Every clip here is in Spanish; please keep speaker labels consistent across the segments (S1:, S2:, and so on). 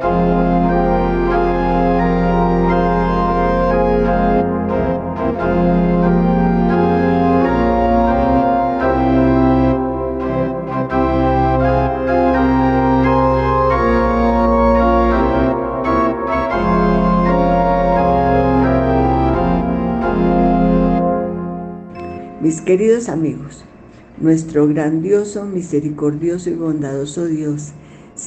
S1: Mis queridos amigos, nuestro grandioso, misericordioso y bondadoso Dios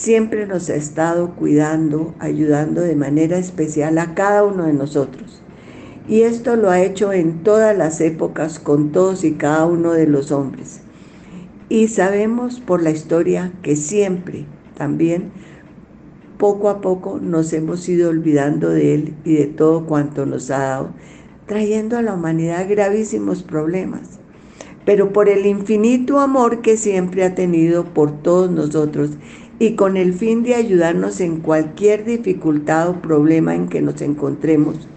S1: siempre nos ha estado cuidando, ayudando de manera especial a cada uno de nosotros. Y esto lo ha hecho en todas las épocas con todos y cada uno de los hombres. Y sabemos por la historia que siempre también poco a poco nos hemos ido olvidando de Él y de todo cuanto nos ha dado trayendo a la humanidad gravísimos problemas, pero por el infinito amor que siempre ha tenido por todos nosotros y con el fin de ayudarnos en cualquier dificultad o problema en que nos encontremos,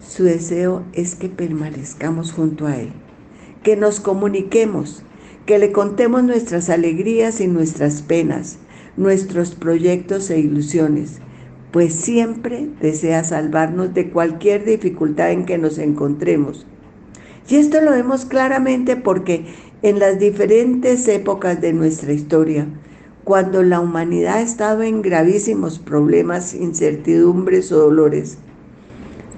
S1: su deseo es que permanezcamos junto a Él, que nos comuniquemos, que le contemos nuestras alegrías y nuestras penas, nuestros proyectos e ilusiones, pues siempre desea salvarnos de cualquier dificultad en que nos encontremos. Y esto lo vemos claramente porque en las diferentes épocas de nuestra historia, cuando la humanidad ha estado en gravísimos problemas, incertidumbres o dolores,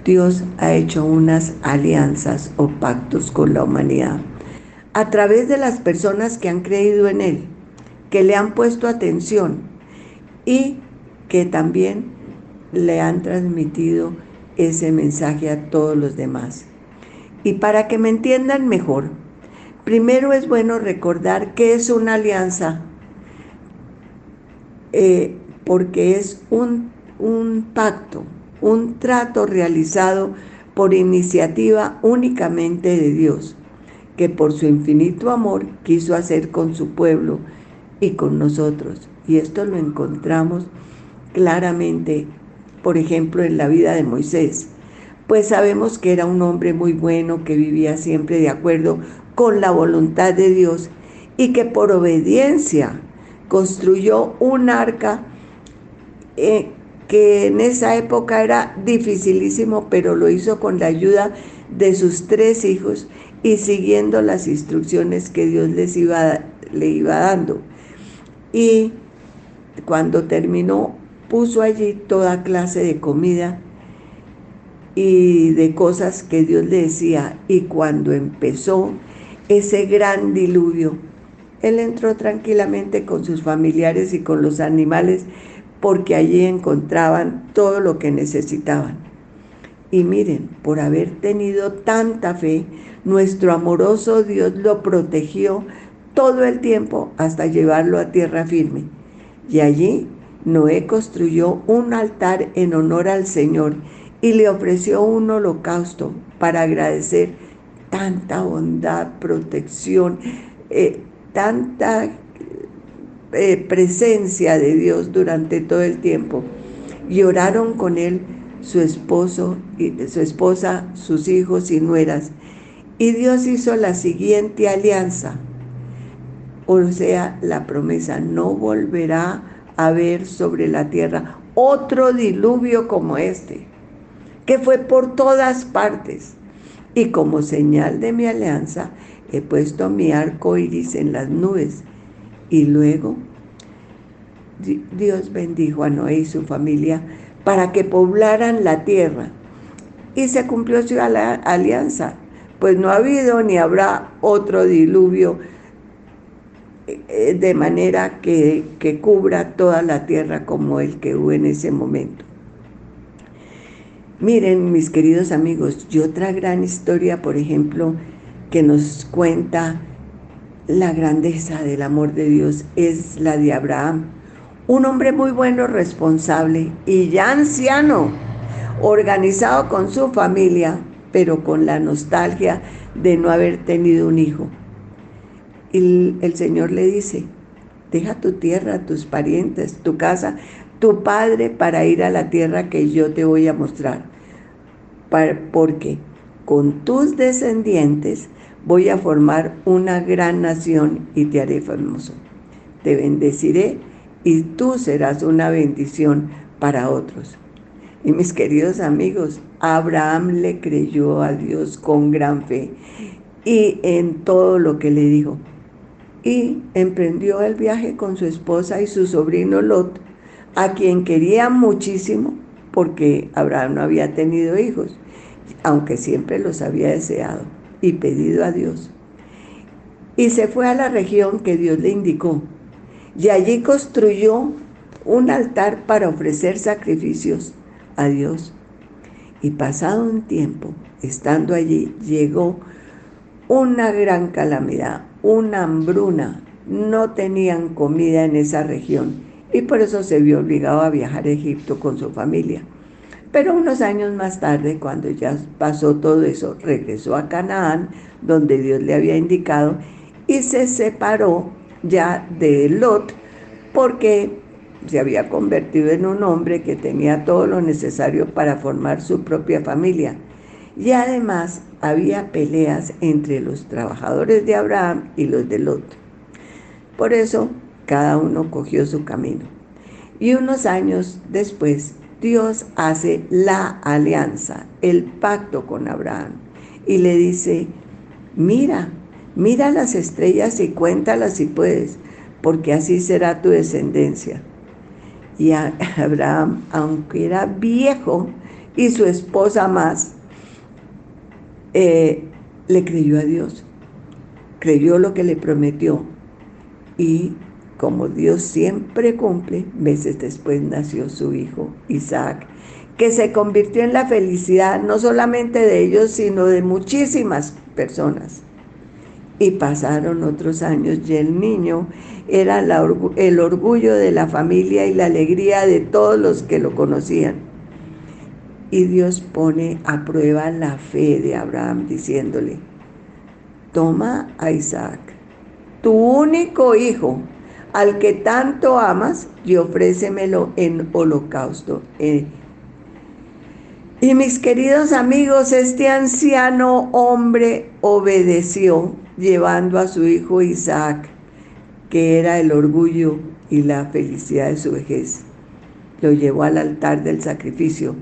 S1: Dios ha hecho unas alianzas o pactos con la humanidad a través de las personas que han creído en Él, que le han puesto atención y que también le han transmitido ese mensaje a todos los demás. Y para que me entiendan mejor, primero es bueno recordar que es una alianza, eh, porque es un, un pacto, un trato realizado por iniciativa únicamente de Dios, que por su infinito amor quiso hacer con su pueblo y con nosotros. Y esto lo encontramos claramente por ejemplo, en la vida de Moisés, pues sabemos que era un hombre muy bueno, que vivía siempre de acuerdo con la voluntad de Dios y que por obediencia construyó un arca eh, que en esa época era dificilísimo, pero lo hizo con la ayuda de sus tres hijos y siguiendo las instrucciones que Dios les iba, le iba dando. Y cuando terminó puso allí toda clase de comida y de cosas que Dios le decía. Y cuando empezó ese gran diluvio, él entró tranquilamente con sus familiares y con los animales porque allí encontraban todo lo que necesitaban. Y miren, por haber tenido tanta fe, nuestro amoroso Dios lo protegió todo el tiempo hasta llevarlo a tierra firme. Y allí Noé construyó un altar en honor al Señor y le ofreció un holocausto para agradecer tanta bondad, protección, eh, tanta eh, presencia de Dios durante todo el tiempo. Y oraron con él su esposo, y, su esposa, sus hijos y nueras. Y Dios hizo la siguiente alianza. O sea, la promesa no volverá a ver sobre la tierra otro diluvio como este, que fue por todas partes. Y como señal de mi alianza, he puesto mi arco iris en las nubes. Y luego Dios bendijo a Noé y su familia para que poblaran la tierra. Y se cumplió su alianza, pues no ha habido ni habrá otro diluvio eh, de manera que, que cubra toda la tierra como el que hubo en ese momento. Miren, mis queridos amigos, y otra gran historia, por ejemplo, que nos cuenta la grandeza del amor de Dios es la de Abraham, un hombre muy bueno, responsable y ya anciano, organizado con su familia, pero con la nostalgia de no haber tenido un hijo. Y el Señor le dice, deja tu tierra, tus parientes, tu casa, tu padre para ir a la tierra que yo te voy a mostrar. Porque con tus descendientes voy a formar una gran nación y te haré famoso. Te bendeciré y tú serás una bendición para otros. Y mis queridos amigos, Abraham le creyó a Dios con gran fe y en todo lo que le dijo. Y emprendió el viaje con su esposa y su sobrino Lot, a quien quería muchísimo porque Abraham no había tenido hijos, aunque siempre los había deseado y pedido a Dios. Y se fue a la región que Dios le indicó. Y allí construyó un altar para ofrecer sacrificios a Dios. Y pasado un tiempo, estando allí, llegó una gran calamidad, una hambruna. No tenían comida en esa región y por eso se vio obligado a viajar a Egipto con su familia. Pero unos años más tarde, cuando ya pasó todo eso, regresó a Canaán, donde Dios le había indicado, y se separó ya de Lot, porque se había convertido en un hombre que tenía todo lo necesario para formar su propia familia. Y además había peleas entre los trabajadores de Abraham y los de Lot. Por eso cada uno cogió su camino. Y unos años después, Dios hace la alianza, el pacto con Abraham. Y le dice, mira, mira las estrellas y cuéntalas si puedes, porque así será tu descendencia. Y Abraham, aunque era viejo y su esposa más, eh, le creyó a Dios, creyó lo que le prometió. Y como Dios siempre cumple, meses después nació su hijo Isaac, que se convirtió en la felicidad no solamente de ellos, sino de muchísimas personas. Y pasaron otros años y el niño era el orgullo de la familia y la alegría de todos los que lo conocían. Y Dios pone a prueba la fe de Abraham diciéndole, toma a Isaac, tu único hijo, al que tanto amas, y ofrécemelo en holocausto. Eh, y mis queridos amigos, este anciano hombre obedeció llevando a su hijo Isaac que era el orgullo y la felicidad de su vejez. Lo llevó al altar del sacrificio.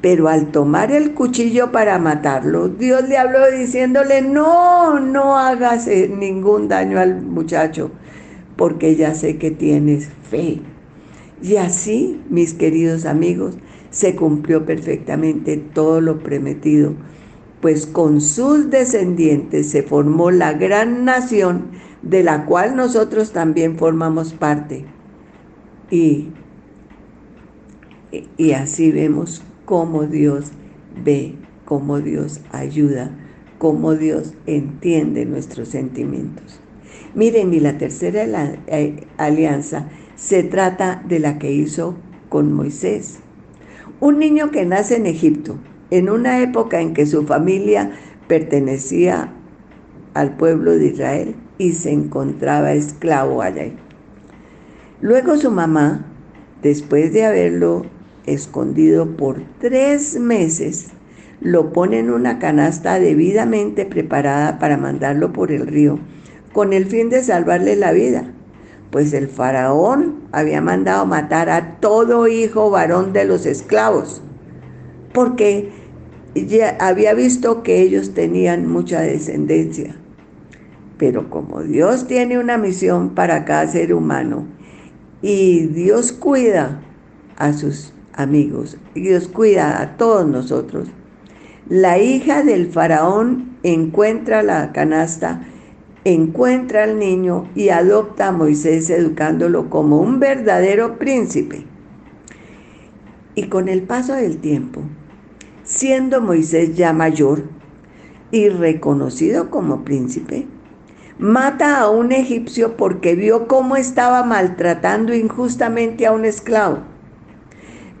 S1: Pero al tomar el cuchillo para matarlo, Dios le habló diciéndole, no, no hagas eh, ningún daño al muchacho, porque ya sé que tienes fe. Y así, mis queridos amigos, se cumplió perfectamente todo lo prometido, pues con sus descendientes se formó la gran nación de la cual nosotros también formamos parte. Y, y así vemos cómo Dios ve, cómo Dios ayuda, cómo Dios entiende nuestros sentimientos. Miren, y la tercera eh, alianza se trata de la que hizo con Moisés. Un niño que nace en Egipto, en una época en que su familia pertenecía al pueblo de Israel, y se encontraba esclavo allá. Luego su mamá, después de haberlo escondido por tres meses, lo pone en una canasta debidamente preparada para mandarlo por el río, con el fin de salvarle la vida, pues el faraón había mandado matar a todo hijo varón de los esclavos, porque ya había visto que ellos tenían mucha descendencia. Pero como Dios tiene una misión para cada ser humano y Dios cuida a sus amigos, y Dios cuida a todos nosotros, la hija del faraón encuentra la canasta, encuentra al niño y adopta a Moisés educándolo como un verdadero príncipe. Y con el paso del tiempo, siendo Moisés ya mayor y reconocido como príncipe, mata a un egipcio porque vio cómo estaba maltratando injustamente a un esclavo.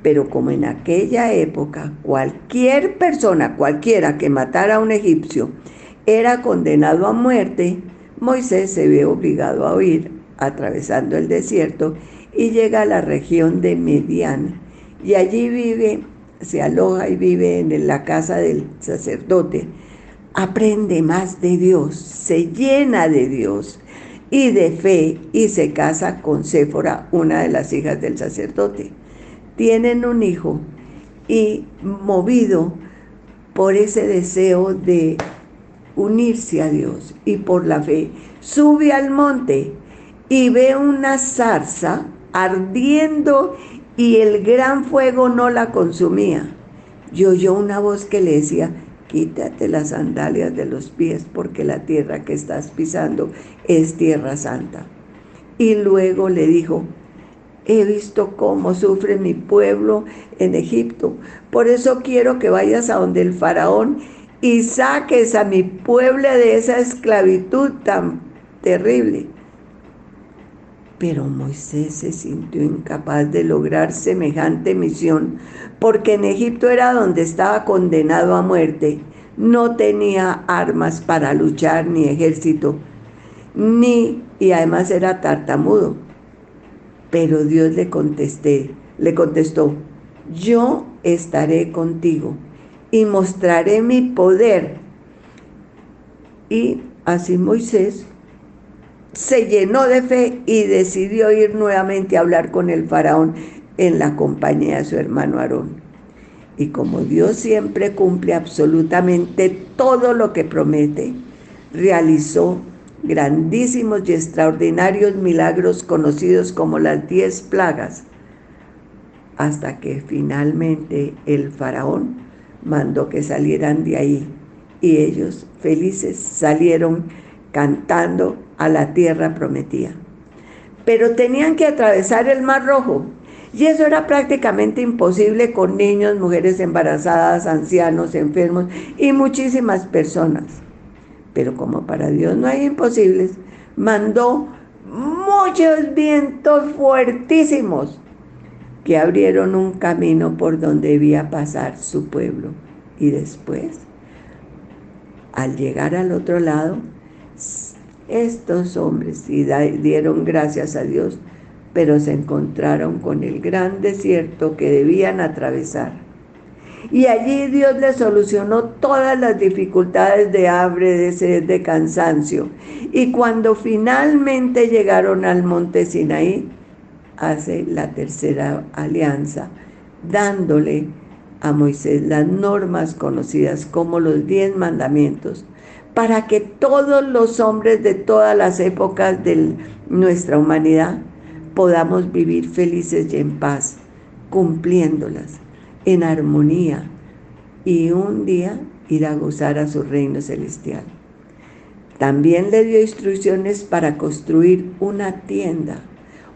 S1: Pero como en aquella época cualquier persona, cualquiera que matara a un egipcio, era condenado a muerte, Moisés se ve obligado a huir atravesando el desierto y llega a la región de Median y allí vive, se aloja y vive en la casa del sacerdote aprende más de Dios, se llena de Dios y de fe y se casa con Séfora, una de las hijas del sacerdote. Tienen un hijo y movido por ese deseo de unirse a Dios y por la fe, sube al monte y ve una zarza ardiendo y el gran fuego no la consumía. Y oyó una voz que le decía, quítate las sandalias de los pies porque la tierra que estás pisando es tierra santa. Y luego le dijo, he visto cómo sufre mi pueblo en Egipto, por eso quiero que vayas a donde el faraón y saques a mi pueblo de esa esclavitud tan terrible. Pero Moisés se sintió incapaz de lograr semejante misión, porque en Egipto era donde estaba condenado a muerte. No tenía armas para luchar ni ejército, ni, y además era tartamudo. Pero Dios le contesté, le contestó, yo estaré contigo y mostraré mi poder. Y así Moisés se llenó de fe y decidió ir nuevamente a hablar con el faraón en la compañía de su hermano Aarón. Y como Dios siempre cumple absolutamente todo lo que promete, realizó grandísimos y extraordinarios milagros conocidos como las diez plagas, hasta que finalmente el faraón mandó que salieran de ahí y ellos felices salieron cantando a la tierra prometida. Pero tenían que atravesar el Mar Rojo y eso era prácticamente imposible con niños, mujeres embarazadas, ancianos, enfermos y muchísimas personas. Pero como para Dios no hay imposibles, mandó muchos vientos fuertísimos que abrieron un camino por donde debía pasar su pueblo. Y después, al llegar al otro lado, estos hombres dieron gracias a Dios, pero se encontraron con el gran desierto que debían atravesar. Y allí Dios les solucionó todas las dificultades de hambre, de sed, de cansancio. Y cuando finalmente llegaron al monte Sinaí, hace la tercera alianza, dándole a Moisés las normas conocidas como los diez mandamientos, para que todos los hombres de todas las épocas de nuestra humanidad podamos vivir felices y en paz, cumpliéndolas, en armonía, y un día ir a gozar a su reino celestial. También le dio instrucciones para construir una tienda,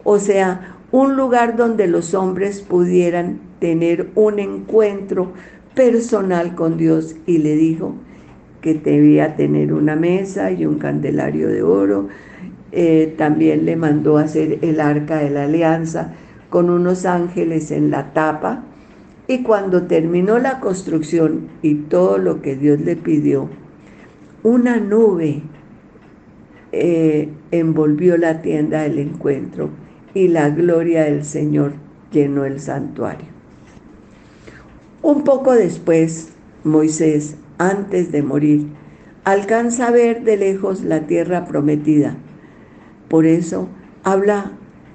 S1: o sea, un lugar donde los hombres pudieran tener un encuentro personal con Dios y le dijo que debía tener una mesa y un candelario de oro. Eh, también le mandó hacer el arca de la alianza con unos ángeles en la tapa. Y cuando terminó la construcción y todo lo que Dios le pidió, una nube eh, envolvió la tienda del encuentro y la gloria del Señor llenó el santuario. Un poco después, Moisés, antes de morir, alcanza a ver de lejos la tierra prometida. Por eso habla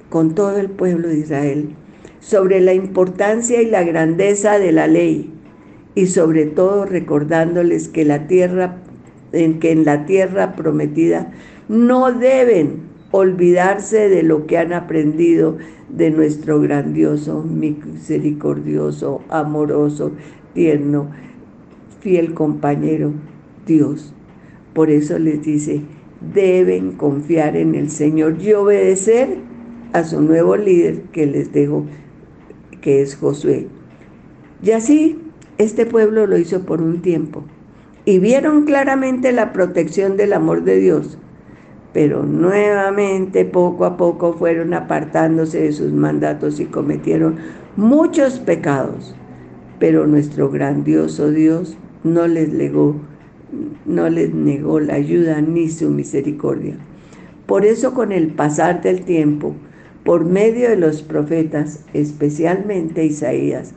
S1: con todo el pueblo de Israel sobre la importancia y la grandeza de la ley y sobre todo recordándoles que la tierra en que en la tierra prometida no deben olvidarse de lo que han aprendido de nuestro grandioso, misericordioso, amoroso, tierno, fiel compañero, Dios. Por eso les dice, deben confiar en el Señor y obedecer a su nuevo líder que les dejo, que es Josué. Y así este pueblo lo hizo por un tiempo y vieron claramente la protección del amor de Dios pero nuevamente poco a poco fueron apartándose de sus mandatos y cometieron muchos pecados. Pero nuestro grandioso Dios no les no les negó la ayuda ni su misericordia. Por eso con el pasar del tiempo, por medio de los profetas, especialmente Isaías,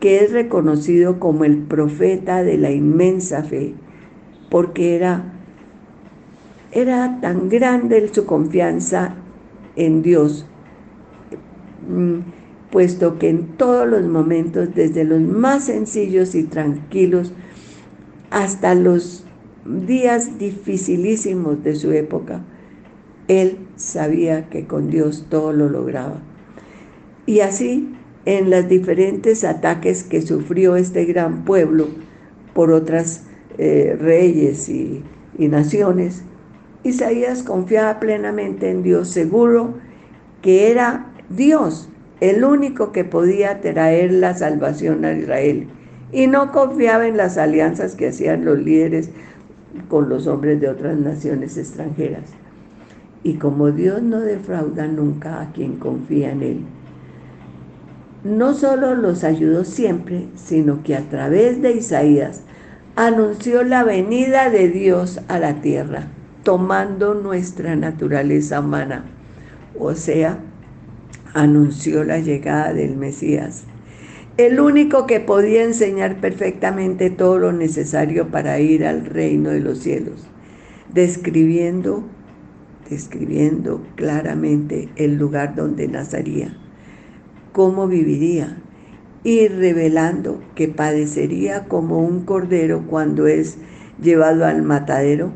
S1: que es reconocido como el profeta de la inmensa fe, porque era Era tan grande su confianza en Dios, mm, puesto que en todos los momentos, desde los más sencillos y tranquilos hasta los días dificilísimos de su época, él sabía que con Dios todo lo lograba. Y así, en los diferentes ataques que sufrió este gran pueblo por otras eh, reyes y, y naciones, Isaías confiaba plenamente en Dios, seguro que era Dios el único que podía traer la salvación a Israel. Y no confiaba en las alianzas que hacían los líderes con los hombres de otras naciones extranjeras. Y como Dios no defrauda nunca a quien confía en Él, no solo los ayudó siempre, sino que a través de Isaías anunció la venida de Dios a la tierra, tomando nuestra naturaleza humana, o sea, anunció la llegada del Mesías, el único que podía enseñar perfectamente todo lo necesario para ir al reino de los cielos, describiendo describiendo claramente el lugar donde nacería, cómo viviría y revelando que padecería como un cordero cuando es llevado al matadero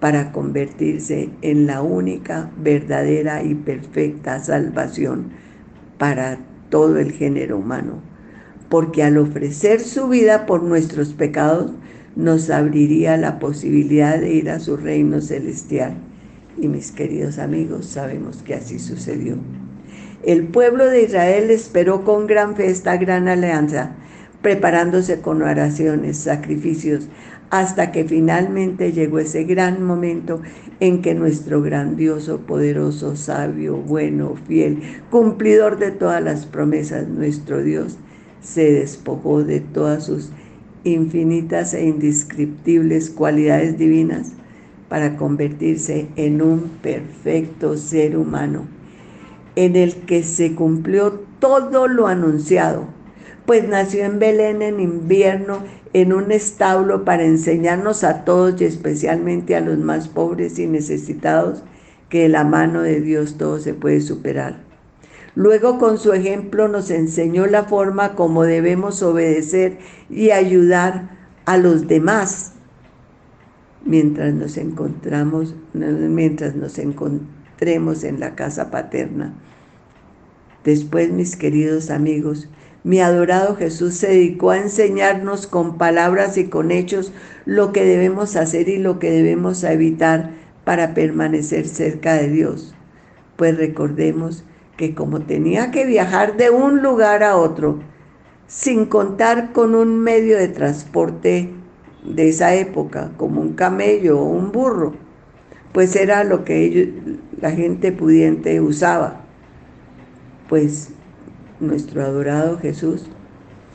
S1: para convertirse en la única, verdadera y perfecta salvación para todo el género humano. Porque al ofrecer su vida por nuestros pecados, nos abriría la posibilidad de ir a su reino celestial y mis queridos amigos, sabemos que así sucedió. El pueblo de Israel esperó con gran fe esta gran alianza, preparándose con oraciones, sacrificios, hasta que finalmente llegó ese gran momento en que nuestro grandioso, poderoso, sabio, bueno, fiel, cumplidor de todas las promesas, nuestro Dios, se despojó de todas sus infinitas e indescriptibles cualidades divinas para convertirse en un perfecto ser humano, en el que se cumplió todo lo anunciado, pues nació en Belén en invierno, en un establo para enseñarnos a todos y especialmente a los más pobres y necesitados que la mano de Dios todo se puede superar. Luego con su ejemplo nos enseñó la forma como debemos obedecer y ayudar a los demás mientras nos encontramos, mientras nos encontremos en la casa paterna. Después, mis queridos amigos, mi adorado Jesús se dedicó a enseñarnos con palabras y con hechos lo que debemos hacer y lo que debemos evitar para permanecer cerca de Dios. Pues recordemos que como tenía que viajar de un lugar a otro, sin contar con un medio de transporte de esa época, como un camello o un burro, pues era lo que ellos, la gente pudiente usaba. Pues nuestro adorado Jesús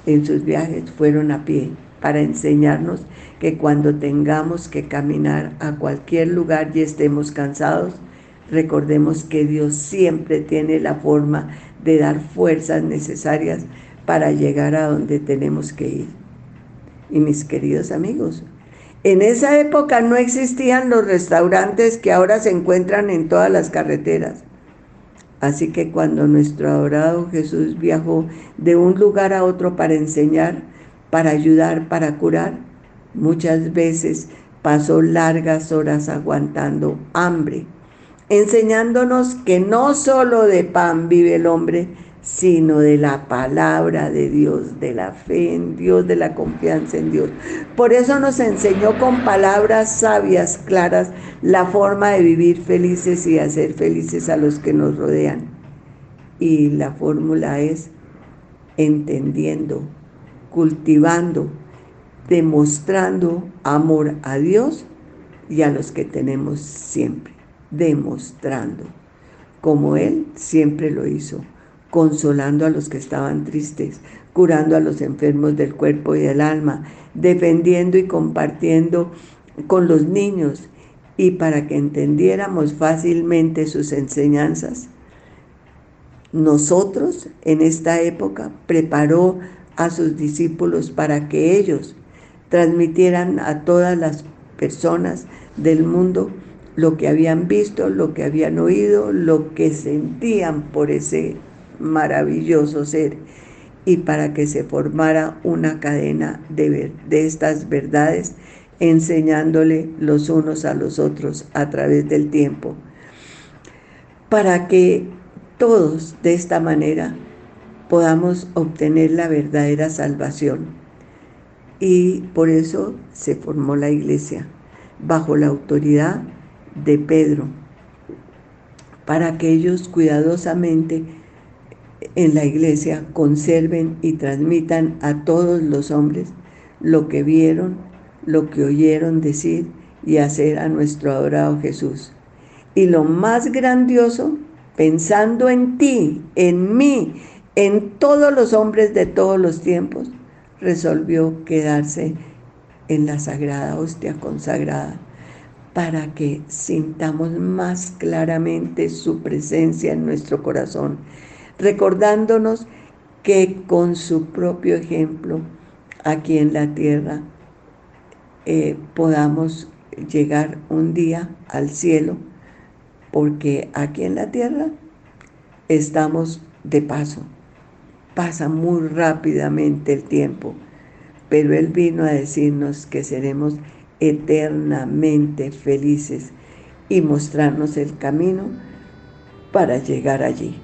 S1: en sus viajes fueron a pie para enseñarnos que cuando tengamos que caminar a cualquier lugar y estemos cansados, recordemos que Dios siempre tiene la forma de dar fuerzas necesarias para llegar a donde tenemos que ir y mis queridos amigos. En esa época no existían los restaurantes que ahora se encuentran en todas las carreteras. Así que cuando nuestro adorado Jesús viajó de un lugar a otro para enseñar, para ayudar, para curar, muchas veces pasó largas horas aguantando hambre, enseñándonos que no solo de pan vive el hombre, sino de la palabra de Dios, de la fe en Dios, de la confianza en Dios. Por eso nos enseñó con palabras sabias, claras, la forma de vivir felices y hacer felices a los que nos rodean. Y la fórmula es entendiendo, cultivando, demostrando amor a Dios y a los que tenemos siempre, demostrando, como Él siempre lo hizo consolando a los que estaban tristes, curando a los enfermos del cuerpo y del alma, defendiendo y compartiendo con los niños y para que entendiéramos fácilmente sus enseñanzas. Nosotros en esta época preparó a sus discípulos para que ellos transmitieran a todas las personas del mundo lo que habían visto, lo que habían oído, lo que sentían por ese maravilloso ser y para que se formara una cadena de, estas verdades, enseñándole los unos a los otros a través del tiempo, para que todos de esta manera podamos obtener la verdadera salvación. Y por eso se formó la iglesia, bajo la autoridad de Pedro, para que ellos cuidadosamente en la iglesia conserven y transmitan a todos los hombres lo que vieron, lo que oyeron decir y hacer a nuestro adorado Jesús. Y lo más grandioso, pensando en ti, en mí, en todos los hombres de todos los tiempos, resolvió quedarse en la sagrada hostia consagrada para que sintamos más claramente su presencia en nuestro corazón, recordándonos que con su propio ejemplo aquí en la tierra eh, podamos llegar un día al cielo, porque aquí en la tierra estamos de paso. Pasa muy rápidamente el tiempo, pero Él vino a decirnos que seremos eternamente felices y mostrarnos el camino para llegar allí.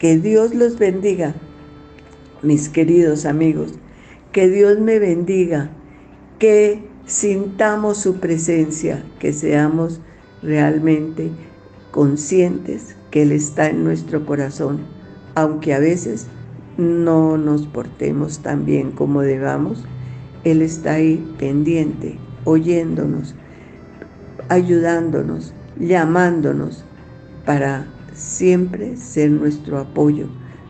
S1: Que Dios los bendiga, mis queridos amigos. Que Dios me bendiga. Que sintamos su presencia, que seamos realmente conscientes que Él está en nuestro corazón, aunque a veces no nos portemos tan bien como debamos él está ahí pendiente, oyéndonos, ayudándonos, llamándonos para siempre ser nuestro apoyo,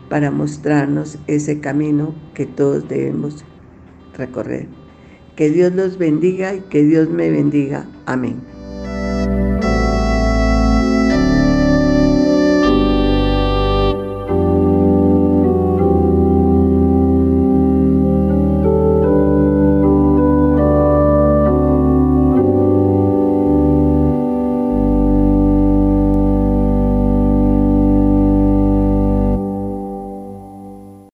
S1: para mostrarnos ese camino que todos debemos recorrer. Que Dios los bendiga y que Dios me bendiga. Amén.